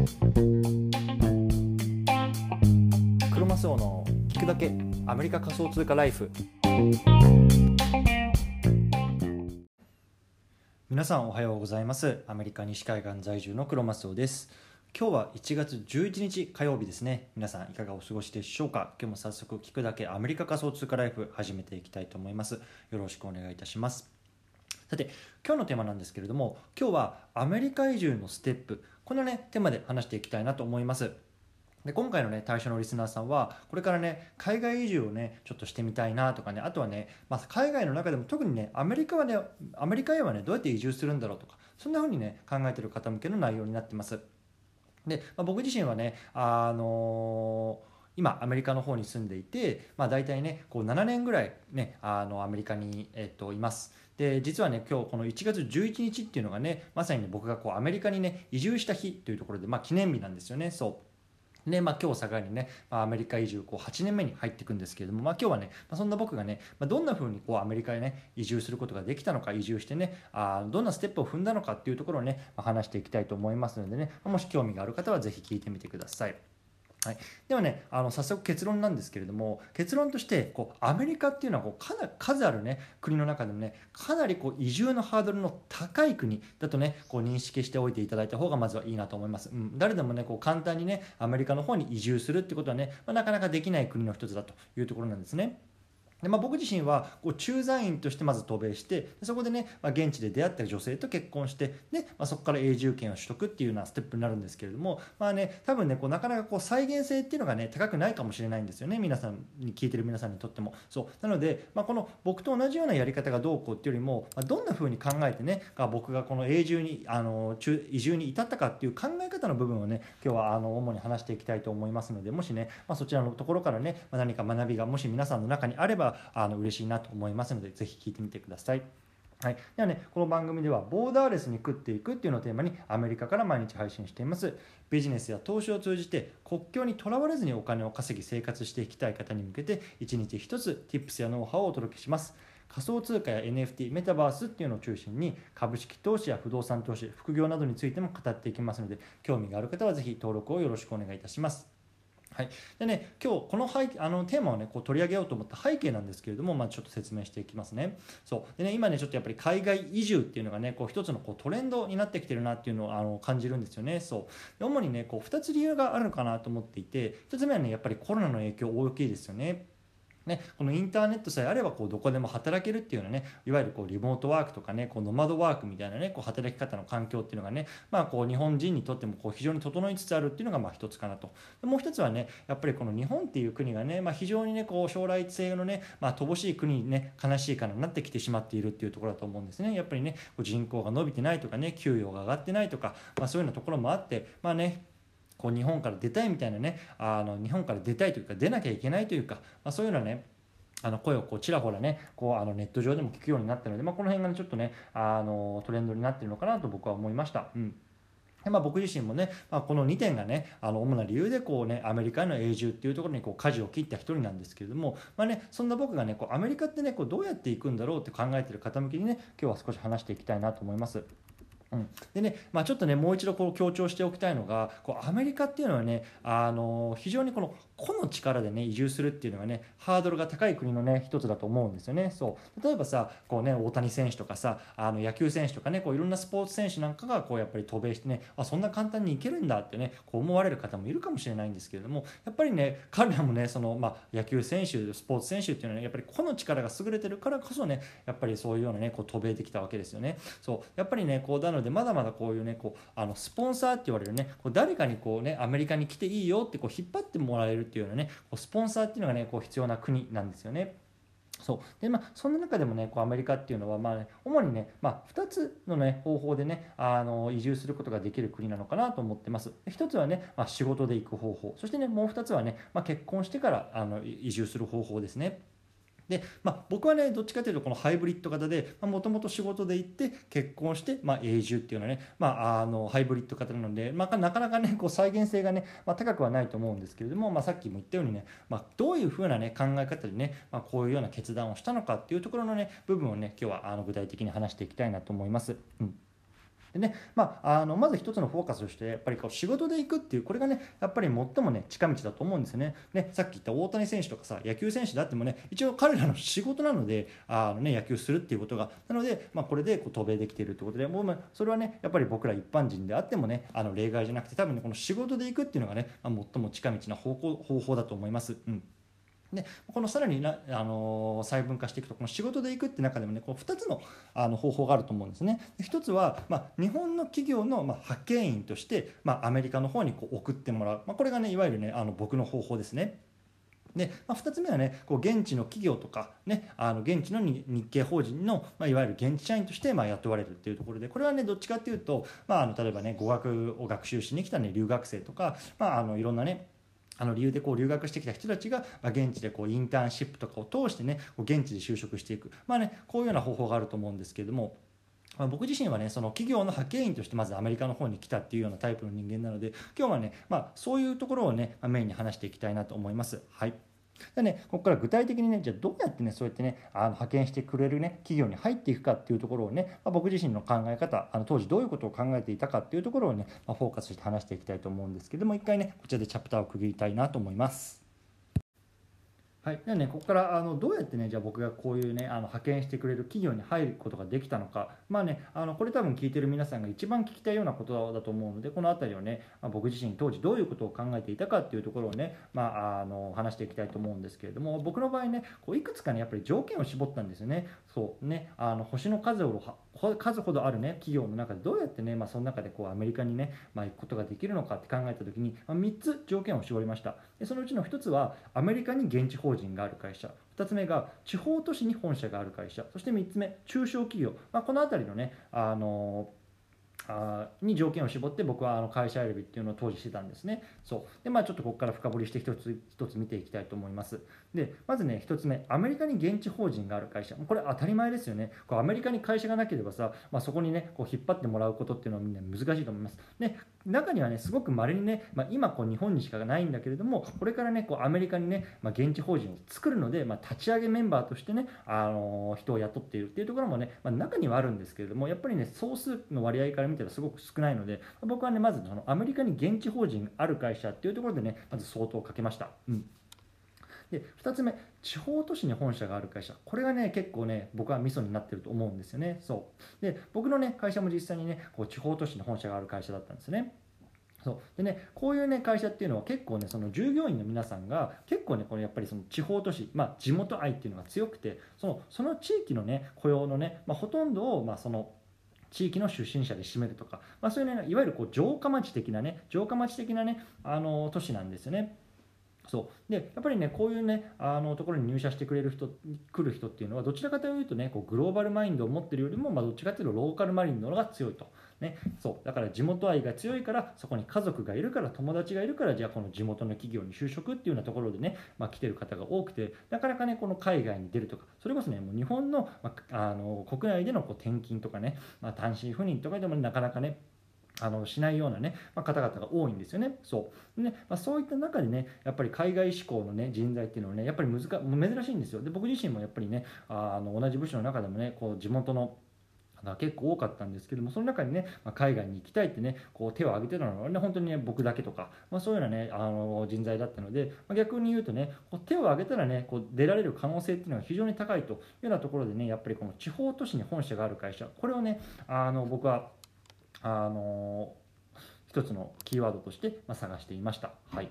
クロマスオの聞くだけアメリカ仮想通貨ライフ。皆さんおはようございます。アメリカ西海岸在住のクロマスオです。今日は1月11日火曜日ですね。皆さんいかがお過ごしでしょうか？今日も早速聞くだけアメリカ仮想通貨ライフ始めていきたいと思います。よろしくお願いいたします。さて今日のテーマなんですけれども今日はアメリカ移住のステップ。このねテーマで話していきたいなと思います。で今回のね対象のリスナーさんはこれからね海外移住をねちょっとしてみたいなとかねあとはね、まあ、海外の中でも特にねアメリカはねアメリカへはねどうやって移住するんだろうとかそんな風にね考えてる方向けの内容になってます。で、まあ、僕自身はねあのー今アメリカの方に住んでいて、まあ、大体ねこう7年ぐらいねあのアメリカに、えっと、います。で実はね今日この1月11日っていうのがねまさに、ね、僕がこうアメリカにね移住した日というところで、まあ、記念日なんですよね。そう。でまあ、今日を境にね、まあ、アメリカ移住こう8年目に入っていくんですけれども、まあ、今日はね、まあ、そんな僕がね、まあ、どんなふうにこうアメリカへね移住することができたのか移住してねあどんなステップを踏んだのかっていうところをね、まあ、話していきたいと思いますのでねもし興味がある方は是非聞いてみてください。はい、ではねあの早速結論なんですけれども結論としてこうアメリカっていうのはこうかな数ある、ね、国の中でもねかなりこう移住のハードルの高い国だとねこう認識しておいていただいた方がまずはいいなと思います、うん、誰でもねこう簡単にねアメリカの方に移住するってことはね、まあ、なかなかできない国の一つだというところなんですね。でまあ、僕自身はこう駐在員としてまず渡米してそこでね、まあ、現地で出会った女性と結婚してで、まあ、そこから永住権を取得っていうようなステップになるんですけれどもまあね多分ねこうなかなかこう再現性っていうのがね高くないかもしれないんですよね皆さんに聞いてる皆さんにとっても。そう。なので、まあ、この僕と同じようなやり方がどうこうっていうよりも、まあ、どんな風に考えてね僕がこの永住にあの移住に至ったかっていう考え方の部分をね今日はあの主に話していきたいと思いますのでもしね、まあ、そちらのところからね、まあ、何か学びがもし皆さんの中にあればあの嬉しいなと思いますのでぜひ聞いてみてください。はい、ではねこの番組ではボーダーレスに食っていくっていうのをテーマにアメリカから毎日配信しています。ビジネスや投資を通じて国境にとらわれずにお金を稼ぎ生活していきたい方に向けて一日一つ Tips やノウハウをお届けします。仮想通貨や NFT メタバースっていうのを中心に株式投資や不動産投資副業などについても語っていきますので興味がある方はぜひ登録をよろしくお願いいたします。はい、でね今日この背あのテーマをねこう取り上げようと思った背景なんですけれども、まあ、ちょっと説明していきますね。そうでね今ねちょっとやっぱり海外移住っていうのがねこう一つのこうトレンドになってきてるなっていうのをあの感じるんですよね。そう主にねこう2つ理由があるのかなと思っていて1つ目はねやっぱりコロナの影響大きいですよね。ね、このインターネットさえあればこうどこでも働けるっていうようなねいわゆるこうリモートワークとかねこうノマドワークみたいなねこう働き方の環境っていうのがね、まあ、こう日本人にとってもこう非常に整いつつあるっていうのがまあ一つかなと。でもう一つはねやっぱりこの日本っていう国がね、まあ、非常にねこう将来性のね、まあ、乏しい国にね悲しいかになってきてしまっているっていうところだと思うんですね。やっぱりね人口が伸びてないとかね給与が上がってないとか、まあ、そういうようなところもあってまあねこう日本から出たいみたいなねあの日本から出たいというか出なきゃいけないというか、まあ、そういうようなねあの声をこうちらほらねこうあのネット上でも聞くようになったので、まあ、この辺が、ね、ちょっとねあのトレンドになってるのかなと僕は思いました。うんでまあ、僕自身もね、まあ、この2点がねあの主な理由でこう、ね、アメリカへの永住っていうところにこう舵を切った一人なんですけれども、まあね、そんな僕がねこうアメリカってねこうどうやっていくんだろうって考えてる方向けにね今日は少し話していきたいなと思います。うん、でね、まあ、ちょっとねもう一度こう強調しておきたいのがこうアメリカっていうのはねあの非常にこの個の力でね移住するっていうのがねハードルが高い国のね一つだと思うんですよね。そう。例えばさこうね大谷選手とかさあの野球選手とかねこういろんなスポーツ選手なんかがこうやっぱり渡米してねあそんな簡単にいけるんだってねこう思われる方もいるかもしれないんですけれどもやっぱりね彼らもねその、まあ、野球選手スポーツ選手っていうのはねやっぱり個の力が優れてるからこそねやっぱりそういうようなねこう渡米できたわけですよね。そう。やっぱりねこうのでまだまだこういうねこうあのスポンサーって言われるねこう誰かにこうねアメリカに来ていいよってこう引っ張ってもらえるっていうようなねこうスポンサーっていうのがねこう必要な国なんですよね。そうでまあ、そんな中でもねこうアメリカっていうのは、まあね、主にね、まあ、2つの、ね、方法でねあの移住することができる国なのかなと思ってます1つはね、まあ、仕事で行く方法そしてねもう2つはね、まあ、結婚してからあの移住する方法ですね。で、まあ、僕はねどっちかというとこのハイブリッド型でもともと仕事で行って結婚して、まあ、永住っていうのはね、まあ、あのハイブリッド型なので、まあ、なかなかねこう再現性がね、まあ、高くはないと思うんですけれども、まあ、さっきも言ったようにね、まあ、どういうふうな、ね、考え方でね、まあ、こういうような決断をしたのかっていうところのね部分をね今日はあの具体的に話していきたいなと思います。うんでね、まあ、あのまず一つのフォーカスとしてやっぱりこう仕事で行くっていうこれがねやっぱり最もね近道だと思うんですよね。ねさっき言った大谷選手とかさ野球選手であってもね一応彼らの仕事なのであの、ね、野球するっていうことが。なので、まあ、これでこう渡米できているということでもう、それはねやっぱり僕ら一般人であってもねあの例外じゃなくて多分ねこの仕事で行くっていうのがね、まあ、最も近道な方向方法だと思います。うん。でこのさらにな、あの細分化していくとこの仕事で行くって中でもねこう2つのあの方法があると思うんですね。1つは、まあ、日本の企業の、まあ、派遣員として、まあ、アメリカの方にこう送ってもらう、まあ、これがねいわゆるねあの僕の方法ですね。で、まあ、2つ目はねこう現地の企業とか、ね、あの現地の日系法人の、まあ、いわゆる現地社員としてまあ雇われるっていうところでこれはねどっちかっていうと、まあ、あの例えばね語学を学習しに来た、ね、留学生とか、まあ、あのいろんなねあの理由でこう留学してきた人たちが、ま現地でこうインターンシップとかを通してねこう現地で就職していくまあねこういうような方法があると思うんですけれども。ま、僕自身はねその企業の派遣員としてまずアメリカの方に来たっていうようなタイプの人間なので今日はね、まあ、そういうところをねメインに話していきたいなと思います。はいでね、ここから具体的にね、じゃあどうやってね、そうやってね、あの派遣してくれるね、企業に入っていくかっていうところをね、まあ、僕自身の考え方、あの当時どういうことを考えていたかっていうところをね、まあ、フォーカスして話していきたいと思うんですけども、一回ね、こちらでチャプターを区切りたいなと思います。はい、ではね、ここからあのどうやってね、じゃあ僕がこういうね、あの派遣してくれる企業に入ることができたのか、まあね、あのこれ多分聞いてる皆さんが一番聞きたいようなことだと思うので、この辺りをね、まあ、僕自身当時どういうことを考えていたかっていうところをね、まあ、あの話していきたいと思うんですけれども、僕の場合ね、こういくつかね、やっぱり条件を絞ったんですよね。そうね、あの星の数を数ほどあるね企業の中でどうやってね、まあ、その中でこうアメリカにね、まあ、行くことができるのかって考えた時に、まあ、3つ条件を絞りました。でそのうちの1つはアメリカに現地法人がある会社。2つ目が地方都市に本社がある会社。そして3つ目中小企業、まあ、この辺りのねあのあに条件を絞って僕はあの会社選びっていうのを当時してたんですね。そう。でまあちょっとここから深掘りして一つ一つ見ていきたいと思います。でまずね一つ目アメリカに現地法人がある会社これ当たり前ですよね。こうアメリカに会社がなければさ、まあ、そこにねこう引っ張ってもらうことっていうのはみんな難しいと思います。で中にはねすごく稀にね、まあ、今こう日本にしかないんだけれどもこれからねこうアメリカにね、まあ、現地法人を作るので、ま、立ち上げメンバーとしてね、あのー、人を雇っているっていうところもね、ま、中にはあるんですけれどもやっぱりね総数の割合から見たらすごく少ないので僕はねまずそのアメリカに現地法人ある会社っていうところでねまず相当かけました。うんで2つ目地方都市に本社がある会社。これがね結構ね僕はミソになってると思うんですよね。そう。で僕のね会社も実際にねこう地方都市に本社がある会社だったんですね。そう。でね、こういう、ね、会社っていうのは結構ねその従業員の皆さんが結構ねこれやっぱりその地方都市、まあ、地元愛っていうのが強くてそのその地域のね雇用のね、まあ、ほとんどを、まあ、その地域の出身者で占めるとか、まあ、そういうねいわゆるこう城下町的なね城下町的なねあの都市なんですよね。そう。でやっぱりねこういうねあのところに入社してくれる人来る人っていうのはどちらかというとねこうグローバルマインドを持ってるよりも、まあ、どっちかというとローカルマインドの方が強いと。ね、そう。だから地元愛が強いからそこに家族がいるから友達がいるからじゃあこの地元の企業に就職っていうようなところでね、まあ、来てる方が多くてなかなかねこの海外に出るとかそれこそねもう日本の,、まあ、あの国内でのこう転勤とかね、まあ、単身赴任とかでもなかなかねあのしないようなね、まあ、方々が多いんですよね。そうねまあ、そういった中でね、やっぱり海外志向の、ね、人材っていうのはね、やっぱり難珍しいんですよ。で僕自身もやっぱりね、あの同じ部署の中でもね、こう地元の結構多かったんですけどもその中にね、まあ、海外に行きたいってねこう手を挙げてたのはね本当にね僕だけとか、まあ、そういうようなねあの人材だったので、まあ、逆に言うとねこう手を挙げたらねこう出られる可能性っていうのが非常に高いというようなところでねやっぱりこの地方都市に本社がある会社これをねあの僕はあの一つのキーワードとして、ま探していました。はい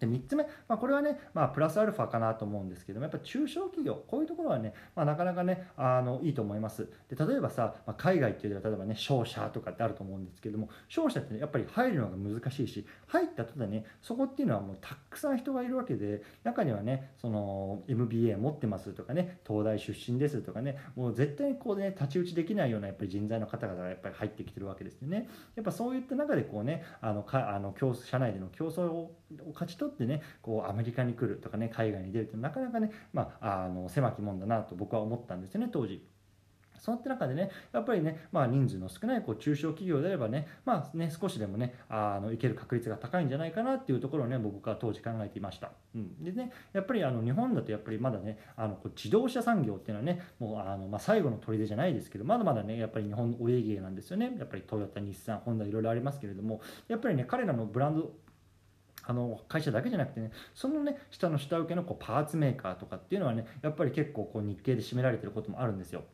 で3つ目、まあ、これはね、まあ、プラスアルファかなと思うんですけどもやっぱ中小企業こういうところはね、まあ、なかなかねあのいいと思います。で例えばさ、まあ、海外っていうのは例えばね商社とかってあると思うんですけども商社って、ね、やっぱり入るのが難しいし入った途端ねそこっていうのはもうたくさん人がいるわけで中にはねその MBA 持ってますとかね東大出身ですとかねもう絶対にこうね太刀打ちできないようなやっぱり人材の方々がやっぱり入ってきてるわけですよね。やっぱそういった中でこうねあのかあの競社内での競争を勝ち取ってねこうアメリカに来るとかね海外に出るってなかなかね、まあ、あの狭きもんだなと僕は思ったんですよね当時。そういった中でね、やっぱりね、まあ、人数の少ないこう中小企業であればね、まあね、少しでもね、あのいける確率が高いんじゃないかなっていうところをね、僕は当時考えていました。うん、でね、やっぱりあの日本だとやっぱりまだね、あのこう自動車産業っていうのはね、もうあの、まあ、最後の砦じゃないですけど、まだまだね、やっぱり日本のお家芸なんですよね。やっぱりトヨタ、日産、ホンダいろいろありますけれども、やっぱりね、彼らのブランドあの会社だけじゃなくてねそのね下の下請けのこうパーツメーカーとかっていうのはねやっぱり結構こう日系で占められてることもあるんですよ。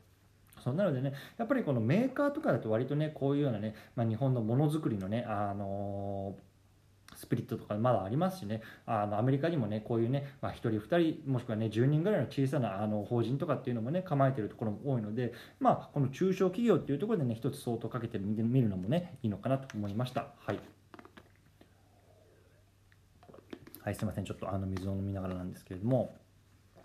そうなのでねやっぱりこのメーカーとかだと割とねこういうようなね、まあ、日本のものづくりのねあのー、スピリットとかまだありますしねあのアメリカにもねこういうね、まあ、1人2人もしくはね10人ぐらいの小さなあの法人とかっていうのもね構えてるところも多いのでまあこの中小企業っていうところでね一つ相当かけてみるのもねいいのかなと思いましたはい。はい、すみません、ちょっとあの水を飲みながらなんですけれども、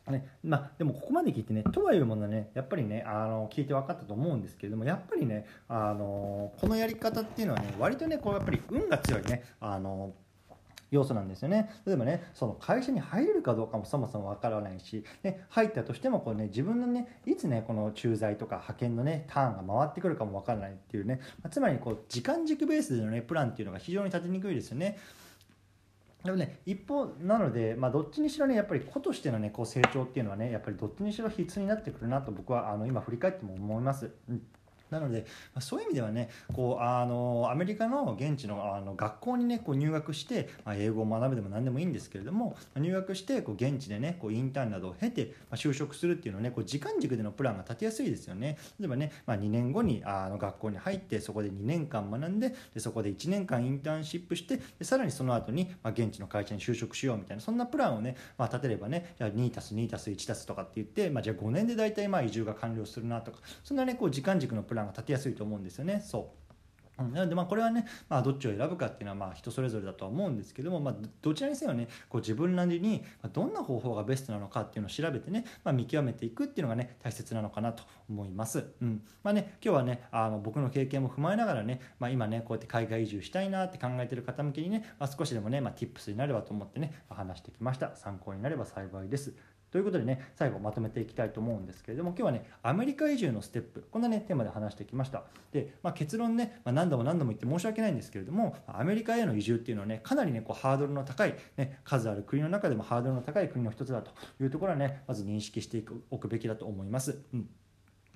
ねまあ、でもここまで聞いてねとはいうものねやっぱりねあの聞いて分かったと思うんですけれどもやっぱりねあのこのやり方っていうのはね割とねこうやっぱり運が強いねあの要素なんですよね。例えばねその会社に入れるかどうかもそもそもわからないし、ね、入ったとしてもこう、ね、自分のねいつねこの駐在とか派遣のねターンが回ってくるかもわからないっていうねまつまりこう時間軸ベースでのねプランっていうのが非常に立てにくいですよね。でもね一方なので、まあ、どっちにしろねやっぱり子としてのねこう成長っていうのはねやっぱりどっちにしろ必須になってくるなと僕はあの今振り返っても思います。うんなので、まあ、そういう意味ではねこうあのアメリカの現地のあの学校にねこう入学して、まあ、英語を学ぶでも何でもいいんですけれども、入学してこう現地でねこうインターンなどを経て、まあ、就職するっていうのはねこう時間軸でのプランが立てやすいですよね。例えばね、まあ、2年後にあの学校に入ってそこで2年間学んででそこで1年間インターンシップしてでさらにその後に、まあ、現地の会社に就職しようみたいなそんなプランをね、まあ、立てればねじゃあ 2+2+1+ とかって言って、まあ、じゃあ5年で大体まあ移住が完了するなとかそんなねこう時間軸のプランが立てやすいと思うんですよね。そう。なのでまあこれはね、まあ、どっちを選ぶかっていうのはまあ人それぞれだとは思うんですけども、まあ、どちらにせよねこう自分なりにどんな方法がベストなのかっていうのを調べてね、まあ、見極めていくっていうのがね大切なのかなと思います。うん。まあね、今日はねあの僕の経験も踏まえながらね、まあ、今ねこうやって海外移住したいなって考えてる方向けにね、まあ、少しでもね、まあ、tips になればと思ってね話してきました。参考になれば幸いです。ということでね、最後まとめていきたいと思うんですけれども、今日はね、アメリカ移住のステップ、こんなね、テーマで話してきました。で、まあ、結論ね、まあ、何度も何度も言って申し訳ないんですけれども、アメリカへの移住っていうのはね、かなりね、こうハードルの高い、ね、数ある国の中でもハードルの高い国の一つだというところはね、まず認識しておくべきだと思います。うん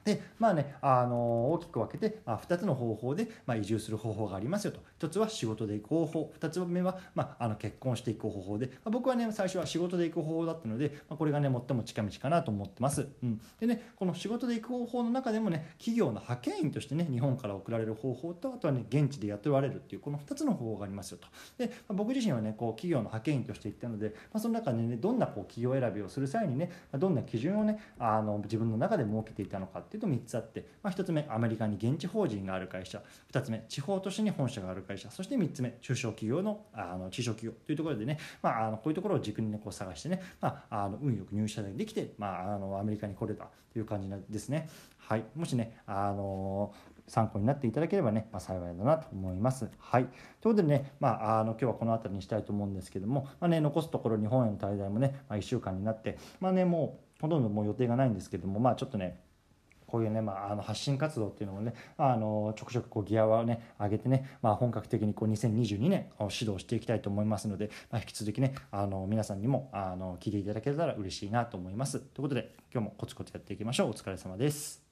でまあね、あの大きく分けて、まあ、2つの方法で、まあ、移住する方法がありますよと。1つは仕事で行く方法。2つ目は、まあ、あの結婚していく方法で、まあ、僕はね最初は仕事で行く方法だったので、まあ、これがね最も近道かなと思ってます、うん、でねこの仕事で行く方法の中でもね企業の派遣員としてね日本から送られる方法とあとはね現地で雇われるっていうこの2つの方法がありますよと。で、まあ、僕自身はねこう企業の派遣員として行ったので、まあ、その中でねどんなこう企業選びをする際にねどんな基準をねあの自分の中で設けていたのかっていうと3つあってまあ、1つ目アメリカに現地法人がある会社2つ目地方都市に本社がある会社そして3つ目中小企業のあの中小企業というところでね、まあ、あのこういうところを軸に、ね、こう探してね、まあ、あの運よく入社できて、まあ、あのアメリカに来れたという感じですね。はい、もしね、あの参考になっていただければね、まあ、幸いだなと思います。はい。ということでね、まあ、あの今日はこの辺りにしたいと思うんですけども、まあね、残すところ日本への滞在もね、まあ、1週間になって、まあね、もうほとんどもう予定がないんですけども、まあちょっとね、こういうね、まあ、あの発信活動っていうのもね、あのちょくちょくこうギアをね上げてね、まあ、本格的にこう2022年を指導していきたいと思いますので、まあ、引き続きねあの皆さんにもあの聞いていただけたら嬉しいなと思います。ということで今日もコツコツやっていきましょう。お疲れ様です。